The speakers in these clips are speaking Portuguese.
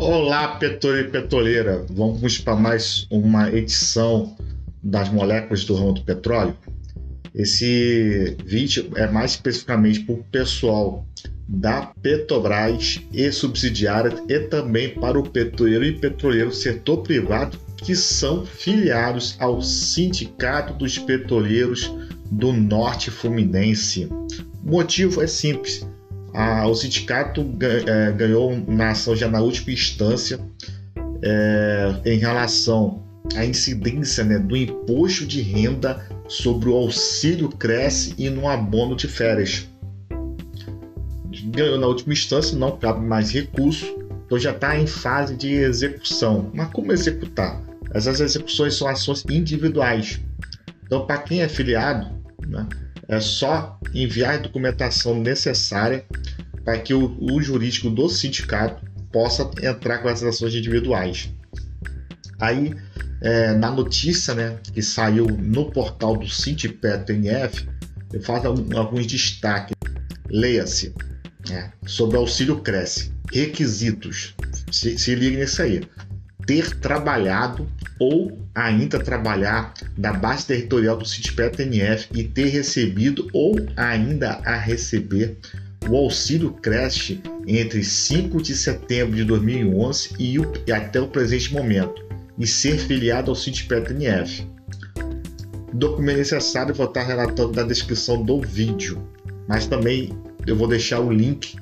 Olá, petroleiro e petroleira. Vamos para mais uma edição das moléculas do ramo do petróleo. Esse vídeo é mais especificamente para o pessoal da Petrobras e subsidiárias e também para o petroleiro e petroleiro setor privado que são filiados ao Sindicato dos Petroleiros do Norte Fluminense. O motivo é simples a, o sindicato é, ganhou na ação já na última instância é, em relação à incidência né, do imposto de renda sobre o auxílio cresce e no abono de férias. Ganhou na última instância, não cabe mais recurso, então já está em fase de execução. Mas como executar? Essas execuções são ações individuais. Então, para quem é filiado, né, é só enviar a documentação necessária para que o, o jurídico do sindicato possa entrar com essas ações individuais. Aí, é, na notícia né, que saiu no portal do Sindipetro NF, eu faço alguns destaques. Leia-se né, sobre auxílio cresce. Requisitos. Se, se ligue nisso aí. Ter trabalhado ou ainda trabalhar da base territorial do Sindipetro NF e ter recebido ou ainda a receber o auxílio creche entre 5 de setembro de 2011 e, o, e até o presente momento e ser filiado ao Sindipetro NF. O documento necessário vou estar relatando na descrição do vídeo, mas também eu vou deixar o link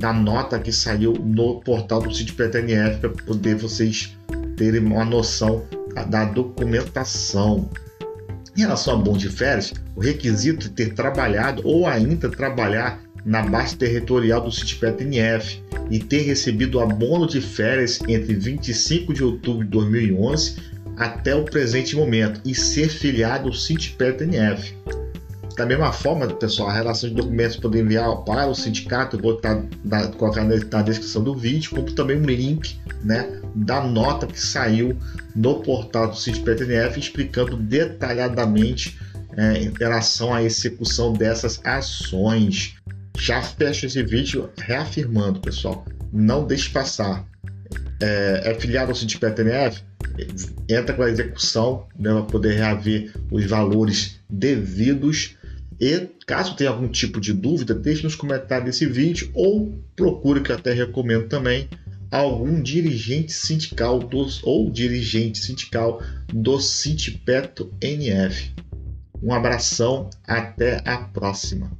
da nota que saiu no portal do NF para poder vocês terem uma noção da documentação. Em relação a bom de férias, o requisito de ter trabalhado ou ainda trabalhar na base territorial do Sitpet NF e ter recebido abono de férias entre 25 de outubro de 2011 até o presente momento e ser filiado ao Sitpet NF. Da mesma forma, pessoal, a relação de documentos poder enviar para o sindicato, eu vou na, colocar na descrição do vídeo, como também um link né, da nota que saiu no portal do Sitpet NF explicando detalhadamente é, em relação à execução dessas ações. Já fecho esse vídeo reafirmando, pessoal, não deixe passar. É, é filiado ao Sindipet NF, entra com a execução né, para poder reaver os valores devidos. E caso tenha algum tipo de dúvida, deixe nos comentários desse vídeo ou procure, que até recomendo também, algum dirigente sindical dos, ou dirigente sindical do Sindipeto NF. Um abração, até a próxima.